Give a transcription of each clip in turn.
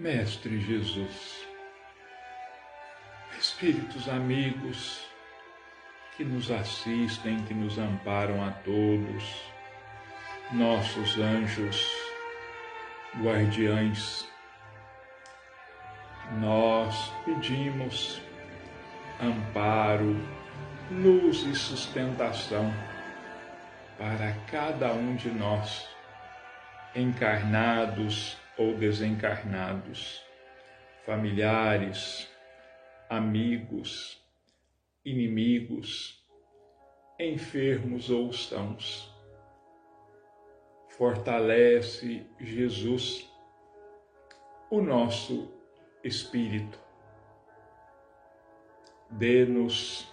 Mestre Jesus, Espíritos amigos que nos assistem, que nos amparam a todos, nossos anjos guardiães, nós pedimos amparo, luz e sustentação para cada um de nós, encarnados ou desencarnados, familiares, amigos, inimigos, enfermos ou sãos. Fortalece, Jesus, o nosso espírito. Dê-nos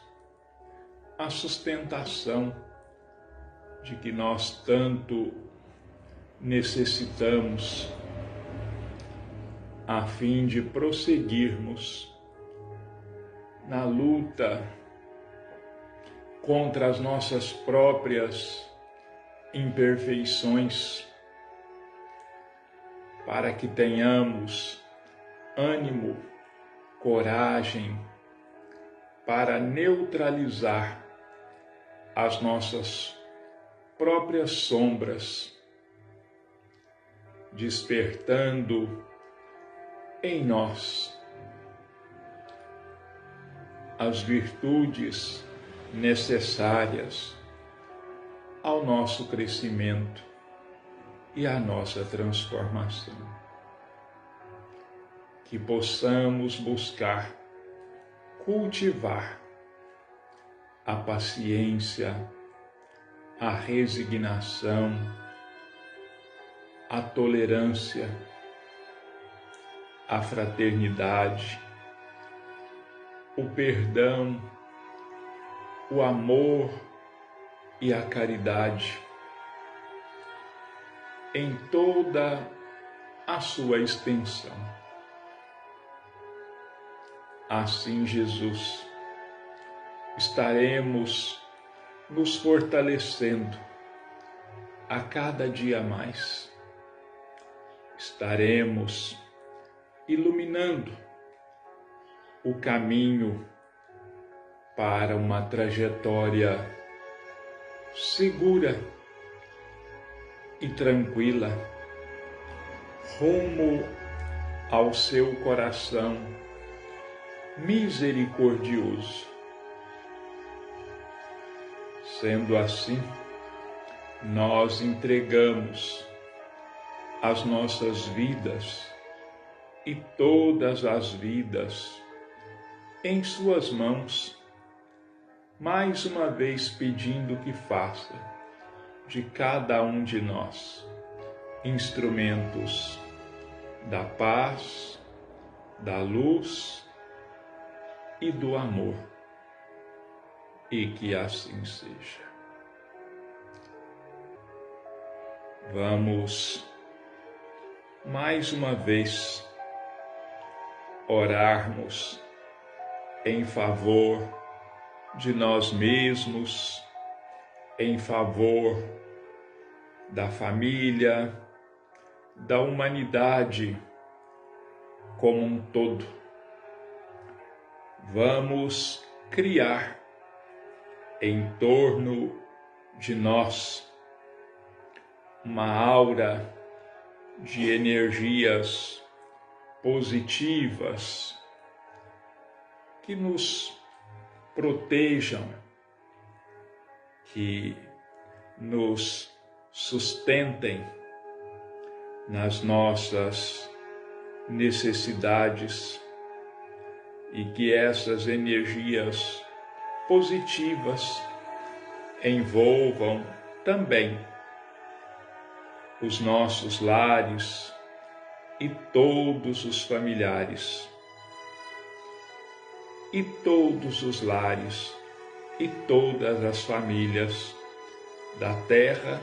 a sustentação de que nós tanto necessitamos a fim de prosseguirmos na luta contra as nossas próprias imperfeições, para que tenhamos ânimo, coragem para neutralizar as nossas próprias sombras, despertando em nós as virtudes necessárias ao nosso crescimento e à nossa transformação. Que possamos buscar cultivar a paciência, a resignação, a tolerância, a fraternidade, o perdão, o amor e a caridade em toda a sua extensão. Assim, Jesus, estaremos nos fortalecendo a cada dia mais. Estaremos iluminando o caminho para uma trajetória segura e tranquila rumo ao seu coração misericordioso. Sendo assim, nós entregamos as nossas vidas e todas as vidas em Suas mãos, mais uma vez pedindo que faça de cada um de nós instrumentos da paz, da luz e do amor. E que assim seja. Vamos mais uma vez orarmos em favor de nós mesmos, em favor da família, da humanidade como um todo. Vamos criar em torno de nós uma aura de energias positivas que nos protejam, que nos sustentem nas nossas necessidades e que essas energias positivas envolvam também os nossos lares e todos os familiares e todos os lares e todas as famílias da terra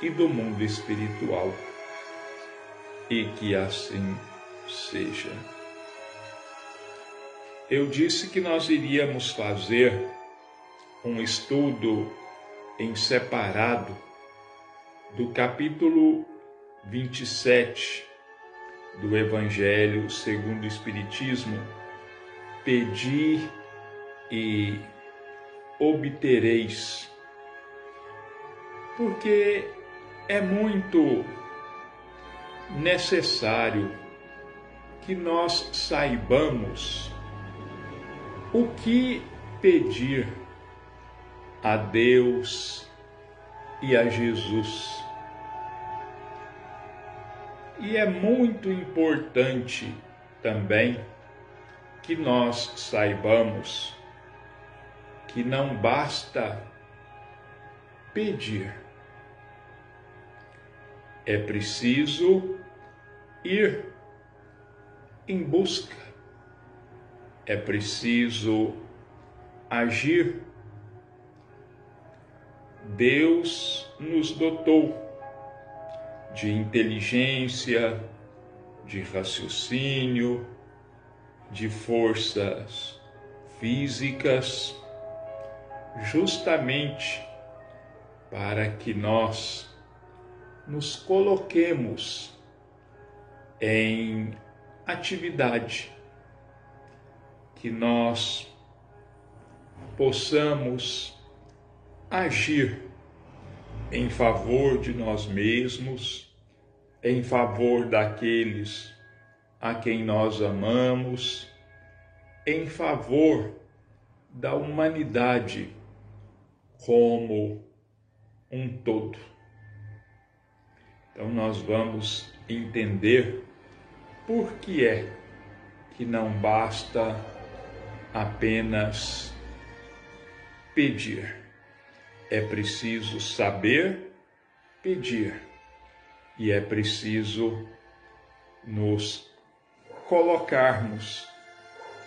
e do mundo espiritual. E que assim seja. Eu disse que nós iríamos fazer um estudo em separado do capítulo 27 do Evangelho segundo o Espiritismo, pedi e obtereis, porque é muito necessário que nós saibamos o que pedir a Deus e a Jesus. E é muito importante também que nós saibamos que não basta pedir, é preciso ir em busca, é preciso agir. Deus nos dotou de inteligência, de raciocínio, de forças físicas, justamente para que nós nos coloquemos em atividade, que nós possamos agir em favor de nós mesmos, em favor daqueles a quem nós amamos, em favor da humanidade como um todo. Então, nós vamos entender por que é que não basta apenas pedir é preciso saber pedir e é preciso nos colocarmos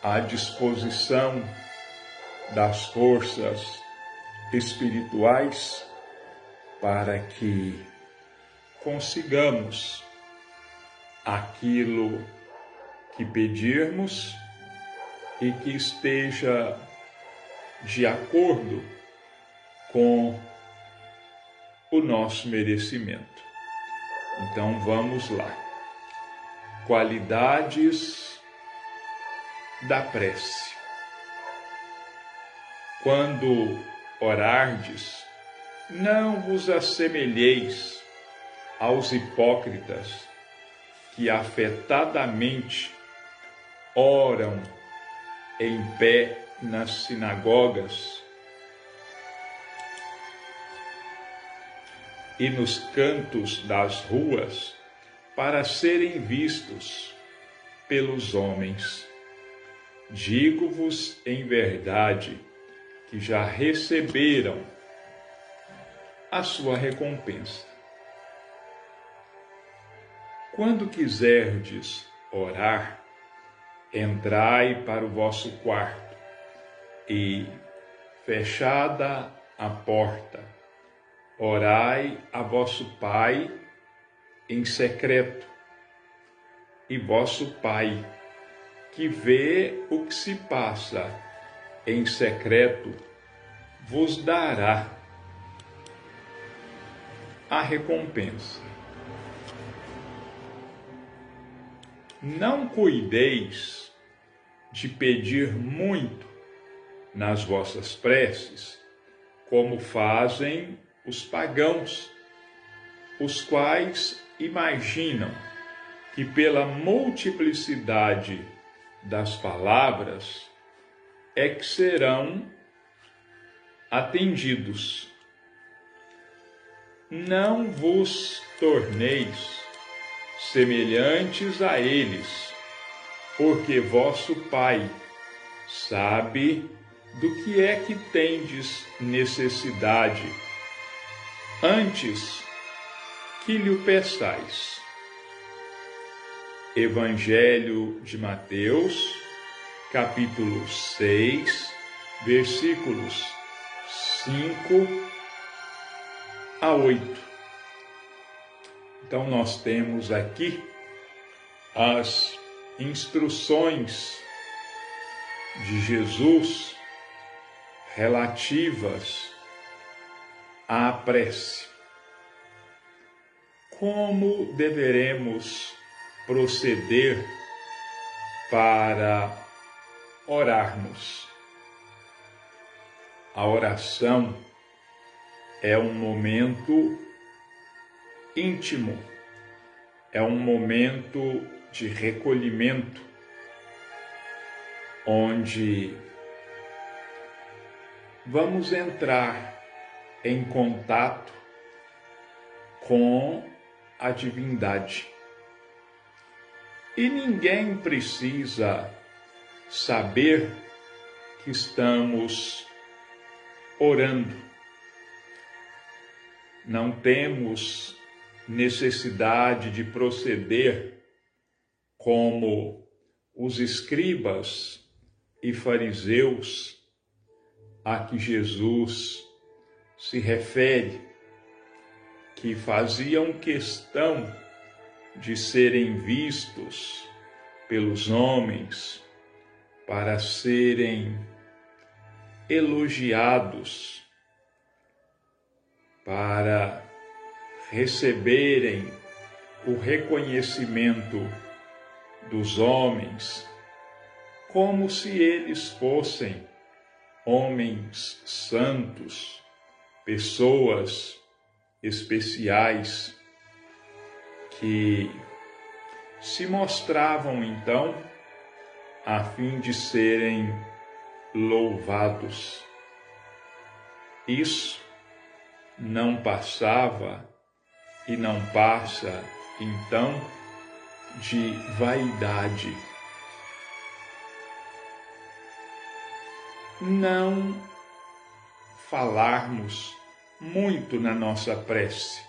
à disposição das forças espirituais para que consigamos aquilo que pedirmos e que esteja de acordo com o nosso merecimento. Então vamos lá. Qualidades da prece. Quando orardes, não vos assemelheis aos hipócritas que afetadamente oram em pé nas sinagogas e nos cantos das ruas para serem vistos pelos homens. Digo-vos em verdade que já receberam a sua recompensa. Quando quiserdes orar, entrai para o vosso quarto e, fechada a porta, Orai a vosso Pai em secreto, e vosso Pai, que vê o que se passa em secreto, vos dará a recompensa. Não cuideis de pedir muito nas vossas preces, como fazem os pagãos, os quais imaginam que pela multiplicidade das palavras é que serão atendidos. Não vos torneis semelhantes a eles, porque vosso Pai sabe do que é que tendes necessidade antes que lhe peçais. Evangelho de Mateus, capítulo 6, versículos 5 a 8. Então, nós temos aqui as instruções de Jesus relativas à prece. Como deveremos proceder para orarmos. A oração é um momento íntimo, é um momento de recolhimento, onde vamos entrar em contato com a divindade. E ninguém precisa saber que estamos orando. Não temos necessidade de proceder como os escribas e fariseus a que Jesus se refere, que faziam questão de serem vistos pelos homens para serem elogiados, para receberem o reconhecimento dos homens, como se eles fossem homens santos, pessoas especiais que se mostravam então a fim de serem louvados. Isso não passava e não passa então de vaidade. Não falarmos muito na nossa prece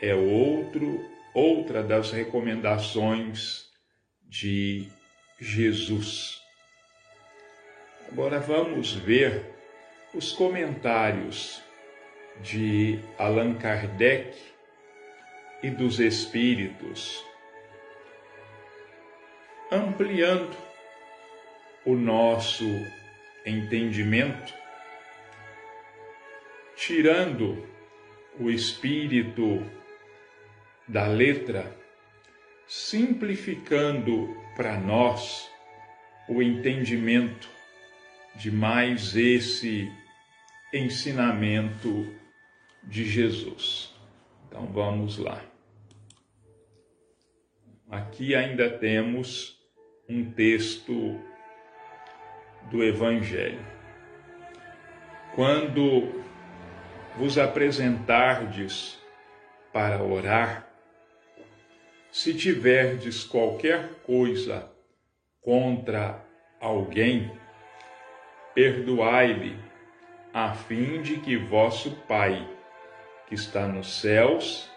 é outro outra das recomendações de Jesus. Agora vamos ver os comentários de Allan Kardec e dos Espíritos, ampliando o nosso entendimento, tirando o espírito da letra, simplificando para nós o entendimento de mais esse ensinamento de Jesus. Então vamos lá. Aqui ainda temos um texto do Evangelho. Quando vos apresentardes para orar, se tiverdes qualquer coisa contra alguém, perdoai-lhe, a fim de que vosso Pai, que está nos céus,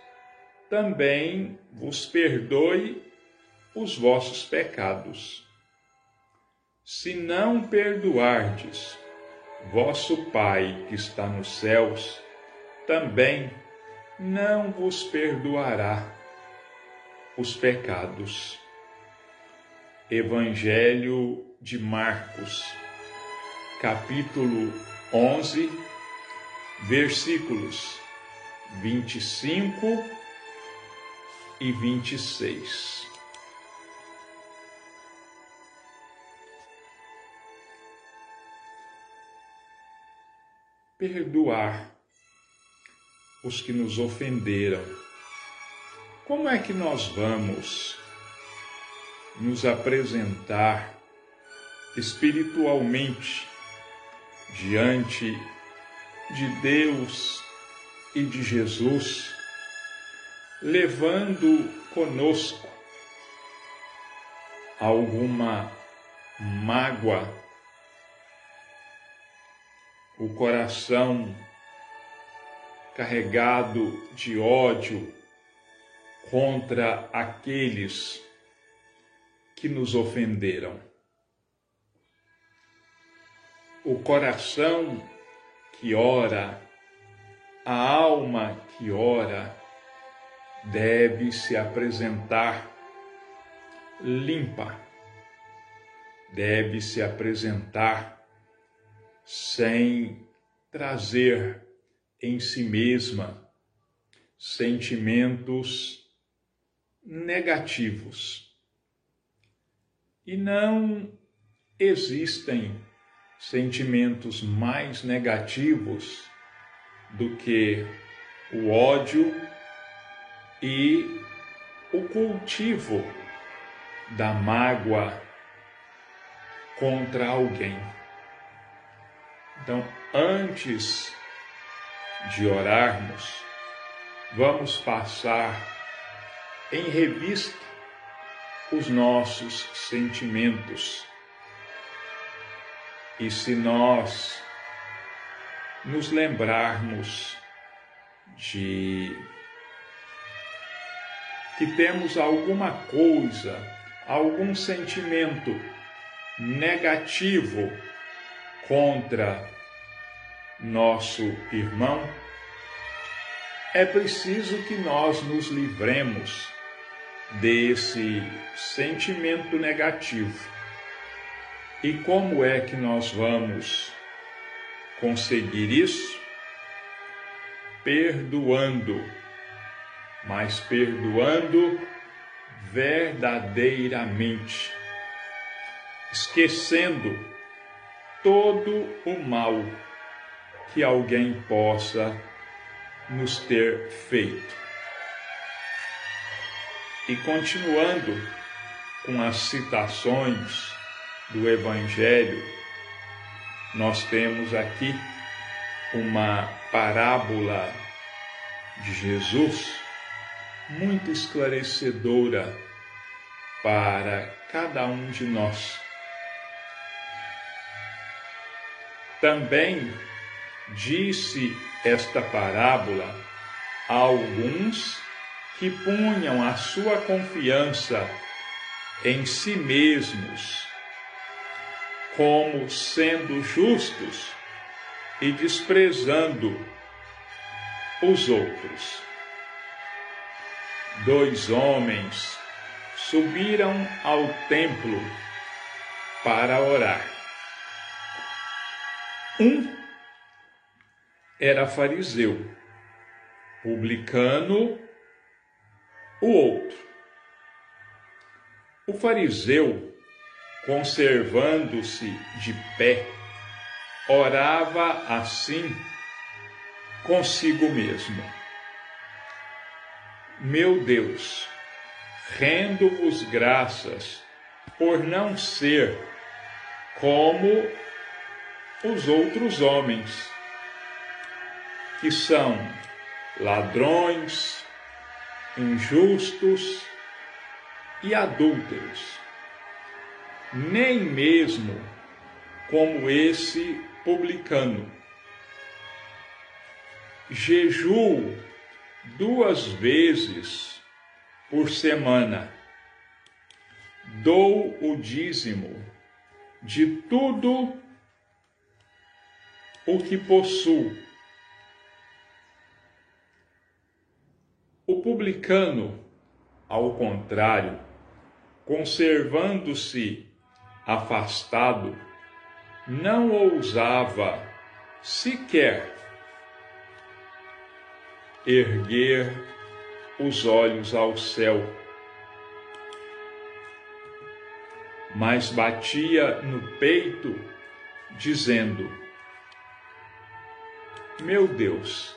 também vos perdoe os vossos pecados. Se não perdoardes, vosso Pai que está nos céus também não vos perdoará os pecados. Evangelho de Marcos, capítulo 11, versículos 25 e 26. Perdoar os que nos ofenderam. Como é que nós vamos nos apresentar espiritualmente diante de Deus e de Jesus, levando conosco alguma mágoa, o coração carregado de ódio, contra aqueles que nos ofenderam. O coração que ora, a alma que ora, deve se apresentar limpa, deve se apresentar sem trazer em si mesma sentimentos negativos. E não existem sentimentos mais negativos do que o ódio e o cultivo da mágoa contra alguém. Então, antes de orarmos, vamos passar em revista os nossos sentimentos. E se nós nos lembrarmos de que temos alguma coisa, algum sentimento negativo contra nosso irmão, é preciso que nós nos livremos desse sentimento negativo. E como é que nós vamos conseguir isso? Perdoando, mas perdoando verdadeiramente, esquecendo todo o mal que alguém possa nos ter feito. E continuando com as citações do Evangelho, nós temos aqui uma parábola de Jesus muito esclarecedora para cada um de nós. Também disse esta parábola a alguns que punham a sua confiança em si mesmos, como sendo justos e desprezando os outros. Dois homens subiram ao templo para orar. Um era fariseu, publicano o outro. O fariseu, conservando-se de pé, orava assim consigo mesmo: Meu Deus, rendo-vos graças por não ser como os outros homens, que são ladrões, injustos e adúlteros, nem mesmo como esse publicano. Jejuo duas vezes por semana, dou o dízimo de tudo o que possuo O publicano, ao contrário, conservando-se afastado, não ousava sequer erguer os olhos ao céu, mas batia no peito, dizendo: Meu Deus,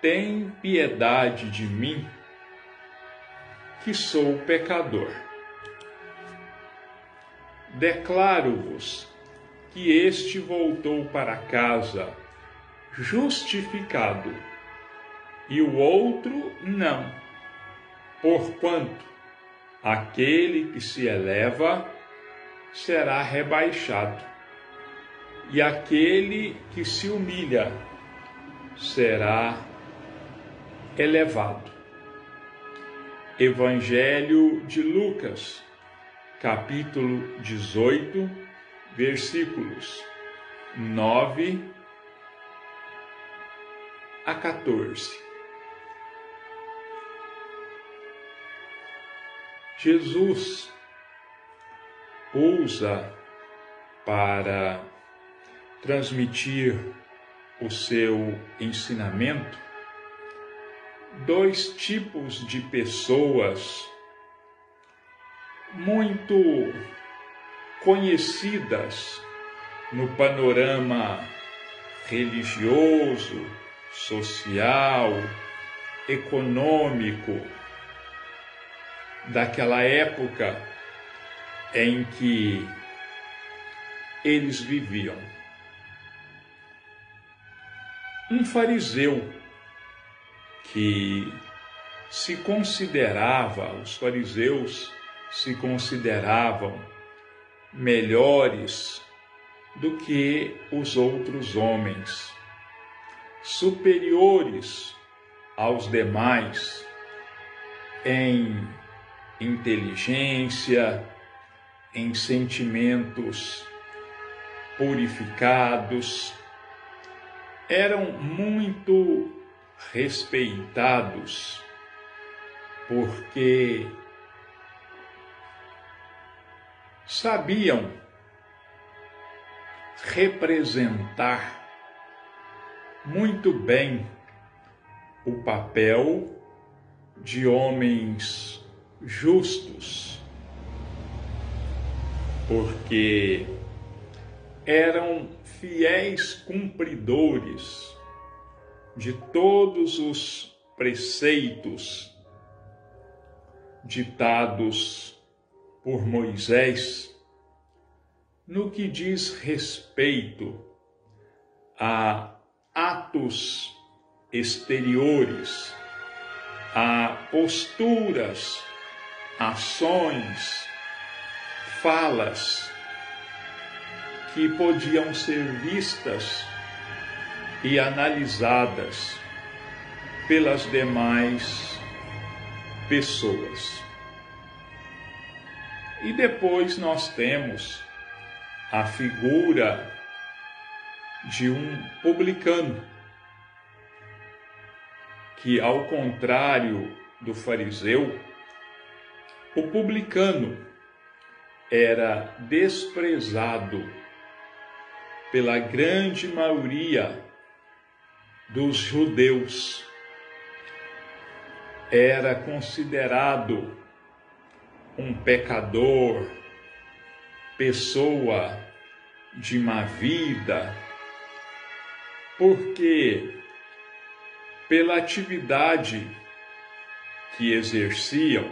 tem piedade de mim, que sou pecador. Declaro-vos que este voltou para casa justificado, e o outro não, porquanto aquele que se eleva será rebaixado, e aquele que se humilha será elevado. Evangelho de Lucas, capítulo 18, versículos 9 a 14. Jesus usa para transmitir o seu ensinamento dois tipos de pessoas muito conhecidas no panorama religioso, social, econômico daquela época em que eles viviam. Um fariseu que se considerava, os fariseus se consideravam melhores do que os outros homens, superiores aos demais em inteligência, em sentimentos purificados, eram muito respeitados porque sabiam representar muito bem o papel de homens justos, porque eram fiéis cumpridores de todos os preceitos ditados por Moisés no que diz respeito a atos exteriores, a posturas, ações, falas que podiam ser vistas e analisadas pelas demais pessoas. E depois nós temos a figura de um publicano, que ao contrário do fariseu, o publicano era desprezado pela grande maioria dos judeus. Era considerado um pecador, pessoa de má vida, porque pela atividade que exerciam,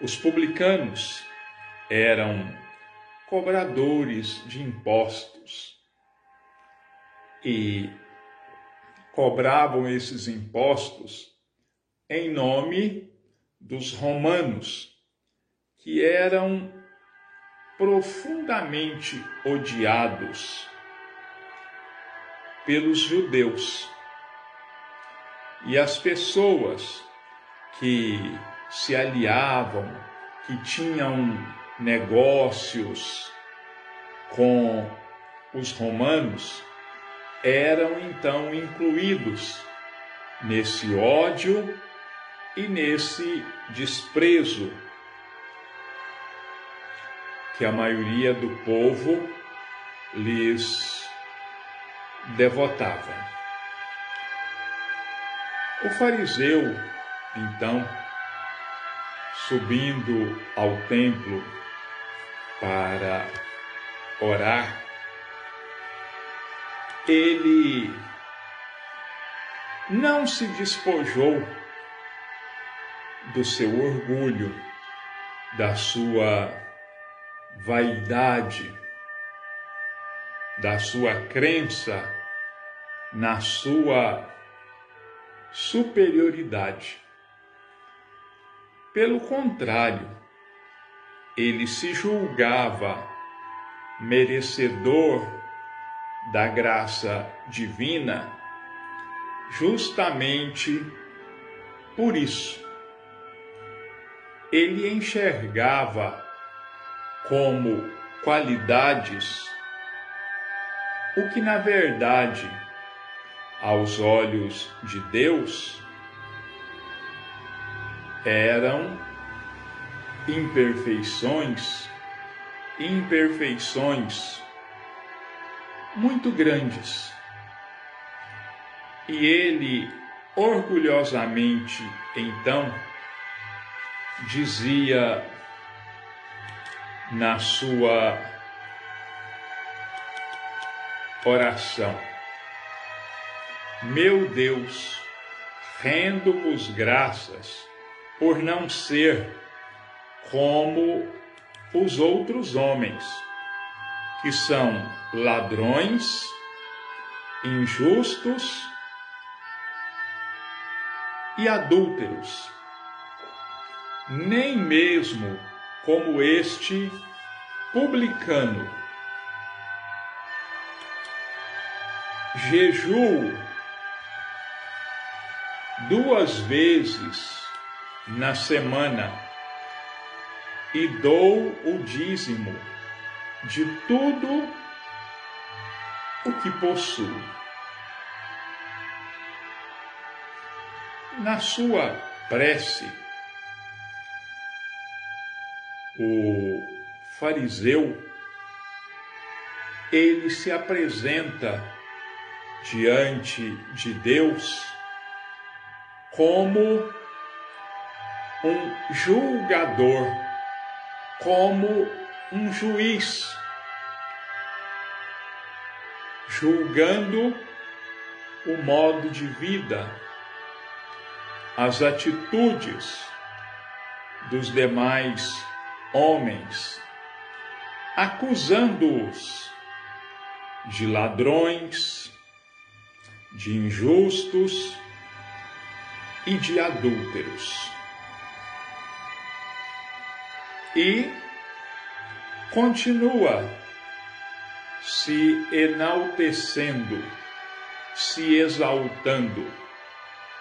os publicanos eram cobradores de impostos e cobravam esses impostos em nome dos romanos, que eram profundamente odiados pelos judeus. E as pessoas que se aliavam, que tinham negócios com os romanos, eram então incluídos nesse ódio e nesse desprezo que a maioria do povo lhes devotava. O fariseu, então, subindo ao templo para orar, ele não se despojou do seu orgulho, da sua vaidade, da sua crença na sua superioridade. Pelo contrário, ele se julgava merecedor da graça divina justamente por isso. Ele enxergava como qualidades o que na verdade, aos olhos de Deus, eram imperfeições, imperfeições muito grandes. E ele orgulhosamente então dizia na sua oração: Meu Deus, rendo-vos graças por não ser como os outros homens, que são ladrões, injustos e adúlteros, nem mesmo como este publicano. Jejuo duas vezes na semana e dou o dízimo de tudo o que possuo. Na sua prece, o fariseu ele se apresenta diante de Deus como um julgador, como um juiz, julgando o modo de vida, as atitudes dos demais homens, acusando-os de ladrões, de injustos e de adúlteros. E continua se enaltecendo, se exaltando,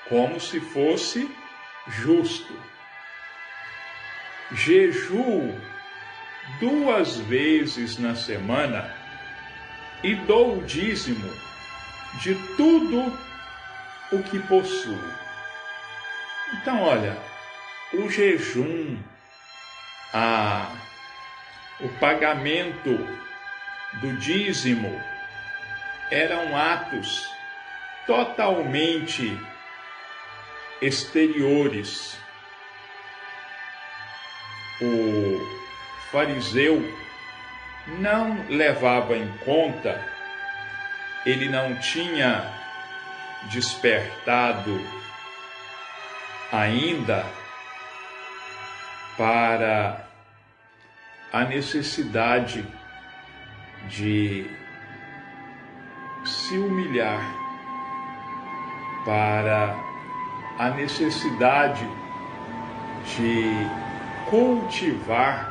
como se fosse justo jejuo duas vezes na semana e dou o dízimo de tudo o que possuo. Então, olha, o jejum, a, o pagamento do dízimo eram atos totalmente exteriores. O fariseu não levava em conta, ele não tinha despertado ainda para a necessidade de se humilhar, para a necessidade de cultivar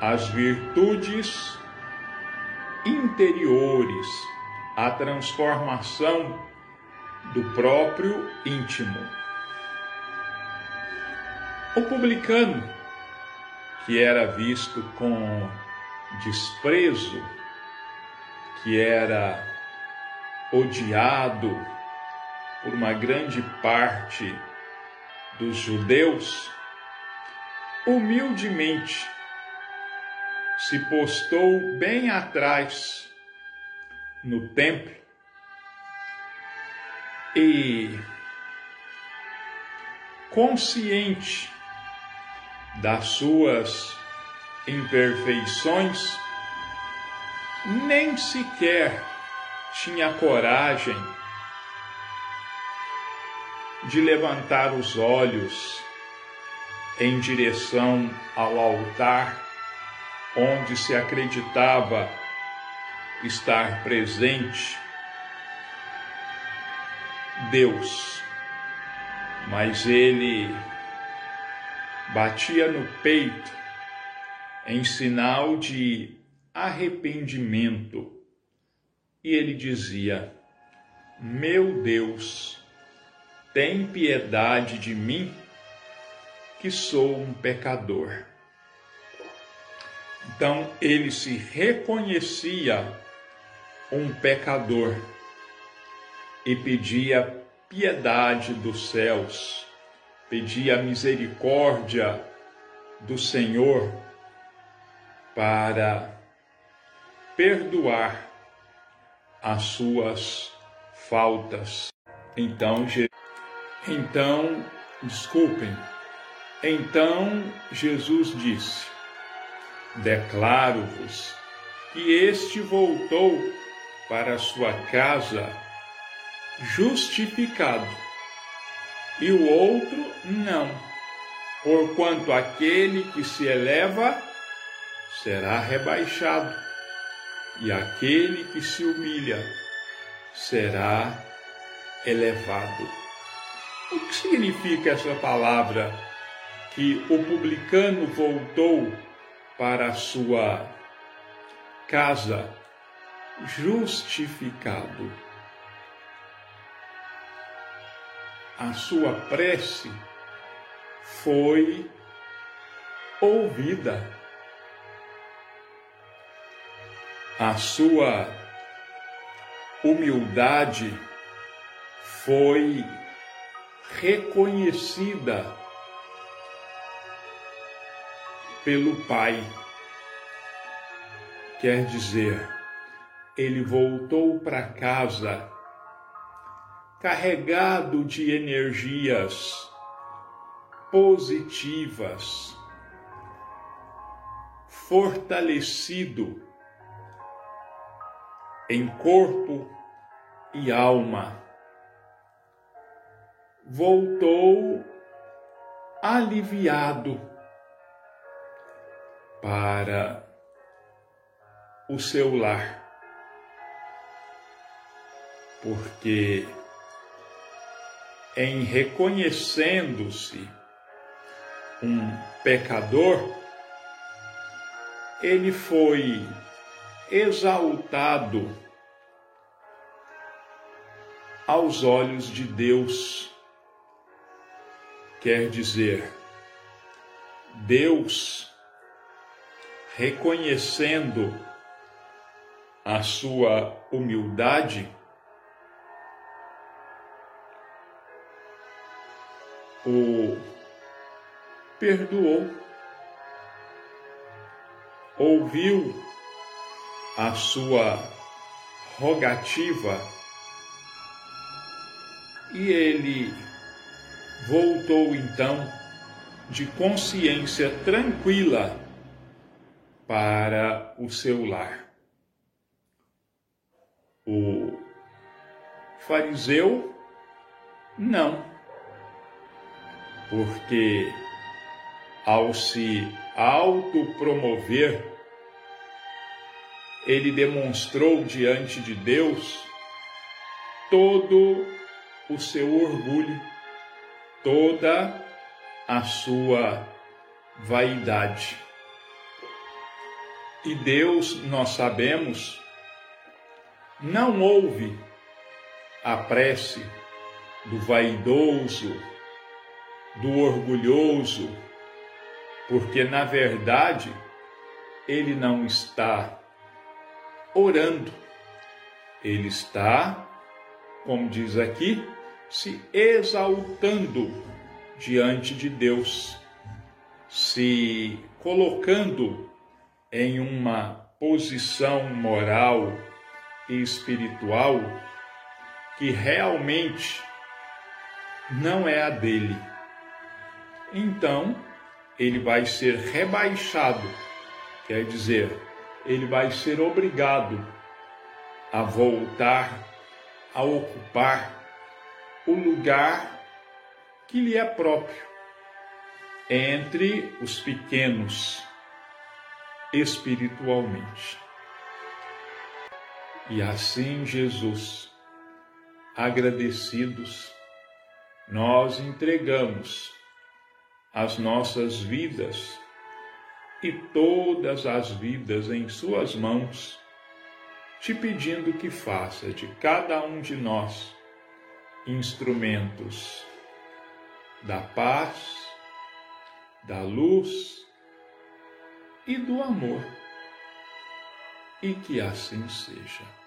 as virtudes interiores, a transformação do próprio íntimo. O publicano, que era visto com desprezo, que era odiado por uma grande parte dos judeus, humildemente se postou bem atrás no templo e, consciente das suas imperfeições, nem sequer tinha coragem de levantar os olhos em direção ao altar onde se acreditava estar presente Deus, mas ele batia no peito em sinal de arrependimento e ele dizia: Meu Deus, tem piedade de mim que sou um pecador. Então ele se reconhecia um pecador e pedia piedade dos céus, pedia misericórdia do Senhor para perdoar as suas faltas. Então Então, desculpem, então Jesus disse: Declaro-vos que este voltou para sua casa justificado, e o outro não, porquanto aquele que se eleva será rebaixado, e aquele que se humilha será elevado. O que significa essa palavra que o publicano voltou para a sua casa justificado? A sua prece foi ouvida. A sua humildade foi reconhecida pelo Pai. Quer dizer, ele voltou para casa carregado de energias positivas, fortalecido em corpo e alma voltou aliviado para o seu lar, porque em reconhecendo-se um pecador, ele foi exaltado aos olhos de Deus. Quer dizer Deus reconhecendo a sua humildade, o perdoou, ouviu a sua rogativa e ele voltou então de consciência tranquila para o seu lar. O fariseu, não, porque ao se autopromover, ele demonstrou diante de Deus todo o seu orgulho toda a sua vaidade. E Deus, nós sabemos, não ouve a prece do vaidoso, do orgulhoso, porque na verdade ele não está orando, ele está, como diz aqui, se exaltando diante de Deus, se colocando em uma posição moral e espiritual que realmente não é a dele. Então, ele vai ser rebaixado, quer dizer, ele vai ser obrigado a voltar a ocupar o lugar que lhe é próprio entre os pequenos espiritualmente. E assim, Jesus, agradecidos, nós entregamos as nossas vidas e todas as vidas em Suas mãos, te pedindo que faça de cada um de nós instrumentos da paz, da luz e do amor. E que assim seja.